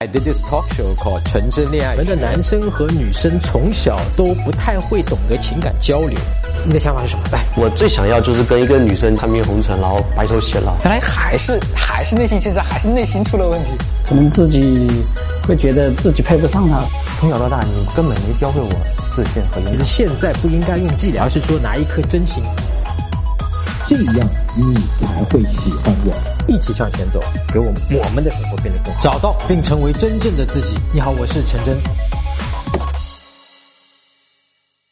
I did this talk show called《纯真恋爱》。我们的男生和女生从小都不太会懂得情感交流，你的想法是什么？来，我最想要就是跟一个女生看遍红尘，然后白头偕老。原来还是还是内心其实还是内心出了问题，可能自己会觉得自己配不上她。从小到大，你根本没教会我自信和其实现在不应该用伎俩，而是说拿一颗真心。这样你才会喜欢我。一起向前走，给我们我们的生活变得更好，找到并成为真正的自己。你好，我是陈真。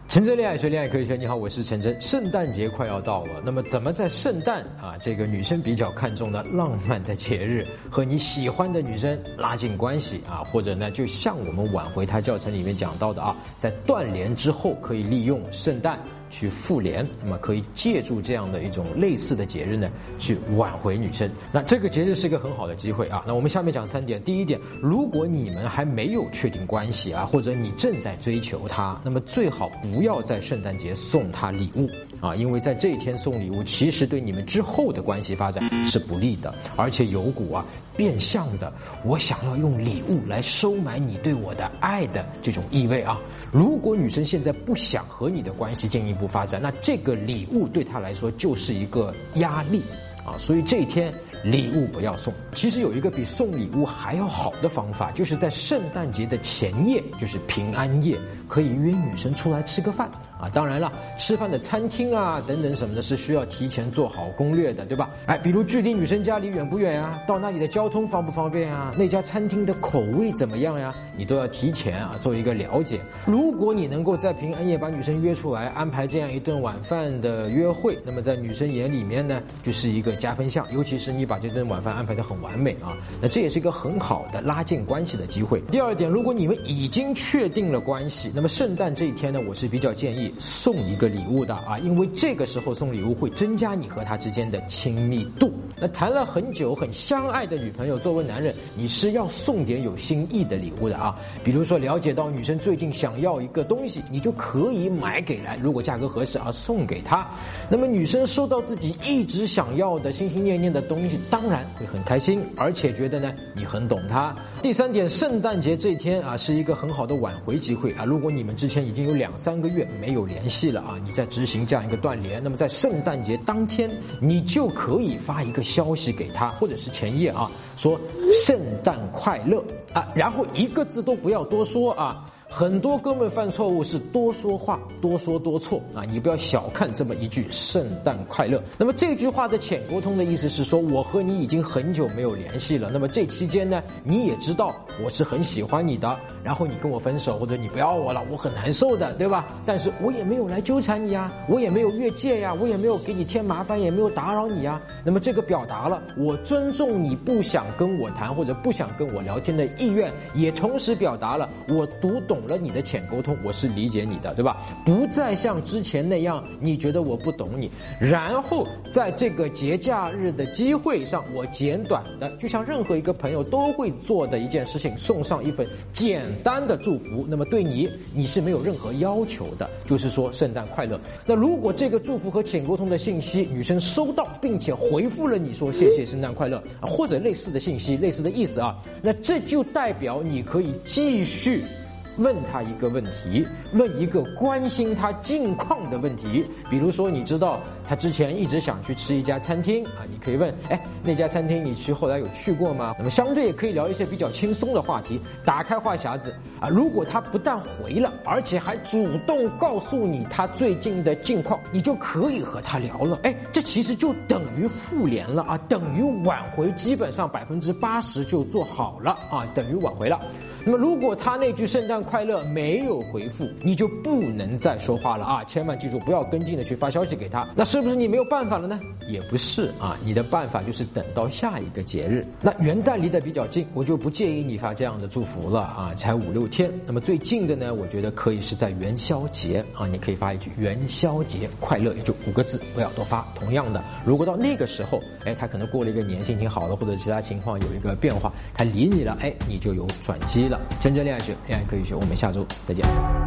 陈真恋爱学，恋爱科学。你好，我是陈真。圣诞节快要到了，那么怎么在圣诞啊这个女生比较看重的浪漫的节日，和你喜欢的女生拉近关系啊？或者呢，就像我们挽回她教程里面讲到的啊，在断联之后可以利用圣诞。去复联，那么可以借助这样的一种类似的节日呢，去挽回女生。那这个节日是一个很好的机会啊。那我们下面讲三点。第一点，如果你们还没有确定关系啊，或者你正在追求她，那么最好不要在圣诞节送她礼物啊，因为在这一天送礼物，其实对你们之后的关系发展是不利的，而且有股啊变相的我想要用礼物来收买你对我的爱的这种意味啊。如果女生现在不想和你的关系进一步发展，那这个礼物对她来说就是一个压力啊，所以这一天礼物不要送。其实有一个比送礼物还要好的方法，就是在圣诞节的前夜，就是平安夜，可以约女生出来吃个饭。啊，当然了，吃饭的餐厅啊，等等什么的，是需要提前做好攻略的，对吧？哎，比如距离女生家里远不远呀？到那里的交通方不方便啊？那家餐厅的口味怎么样呀？你都要提前啊做一个了解。如果你能够在平安夜把女生约出来，安排这样一顿晚饭的约会，那么在女生眼里面呢，就是一个加分项。尤其是你把这顿晚饭安排的很完美啊，那这也是一个很好的拉近关系的机会。第二点，如果你们已经确定了关系，那么圣诞这一天呢，我是比较建议。送一个礼物的啊，因为这个时候送礼物会增加你和他之间的亲密度。那谈了很久很相爱的女朋友，作为男人，你是要送点有心意的礼物的啊。比如说了解到女生最近想要一个东西，你就可以买给来，如果价格合适啊，送给她。那么女生收到自己一直想要的、心心念念的东西，当然会很开心，而且觉得呢你很懂她。第三点，圣诞节这天啊，是一个很好的挽回机会啊。如果你们之前已经有两三个月没有有联系了啊，你在执行这样一个断联，那么在圣诞节当天，你就可以发一个消息给他，或者是前夜啊，说圣诞快乐啊，然后一个字都不要多说啊。很多哥们犯错误是多说话，多说多错啊！你不要小看这么一句“圣诞快乐”。那么这句话的浅沟通的意思是说，我和你已经很久没有联系了。那么这期间呢，你也知道我是很喜欢你的。然后你跟我分手，或者你不要我了，我很难受的，对吧？但是我也没有来纠缠你呀，我也没有越界呀，我也没有给你添麻烦，也没有打扰你呀。那么这个表达了我尊重你不想跟我谈或者不想跟我聊天的意愿，也同时表达了我读懂。懂了你的浅沟通，我是理解你的，对吧？不再像之前那样，你觉得我不懂你，然后在这个节假日的机会上，我简短的，就像任何一个朋友都会做的一件事情，送上一份简单的祝福。那么对你，你是没有任何要求的，就是说圣诞快乐。那如果这个祝福和浅沟通的信息，女生收到并且回复了你说谢谢圣诞快乐，或者类似的信息，类似的意思啊，那这就代表你可以继续。问他一个问题，问一个关心他近况的问题，比如说，你知道他之前一直想去吃一家餐厅啊，你可以问，哎，那家餐厅你去后来有去过吗？那么相对也可以聊一些比较轻松的话题，打开话匣子啊。如果他不但回了，而且还主动告诉你他最近的近况，你就可以和他聊了。哎，这其实就等于复联了啊，等于挽回，基本上百分之八十就做好了啊，等于挽回了。那么，如果他那句“圣诞快乐”没有回复，你就不能再说话了啊！千万记住，不要跟进的去发消息给他。那是不是你没有办法了呢？也不是啊，你的办法就是等到下一个节日。那元旦离得比较近，我就不建议你发这样的祝福了啊，才五六天。那么最近的呢，我觉得可以是在元宵节啊，你可以发一句“元宵节快乐”，也就五个字，不要多发。同样的，如果到那个时候，哎，他可能过了一个年，心情好了，或者其他情况有一个变化，他理你了，哎，你就有转机了。真正恋爱学，恋爱可以学。我们下周再见。